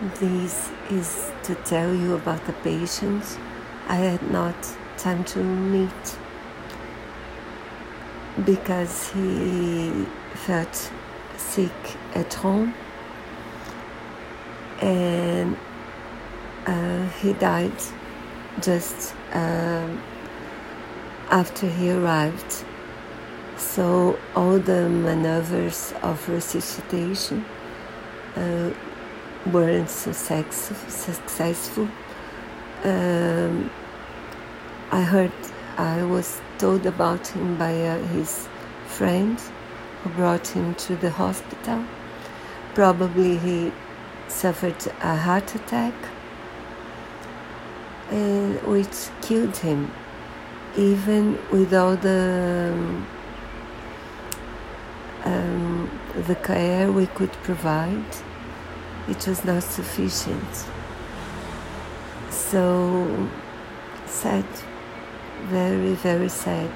This is to tell you about the patient I had not time to meet because he felt sick at home and uh, he died just uh, after he arrived. So all the maneuvers of resuscitation uh, weren't success, successful. Um, I heard, I was told about him by uh, his friend who brought him to the hospital. Probably he suffered a heart attack, and which killed him even with all the um, the care we could provide, it was not sufficient. So sad, very very sad.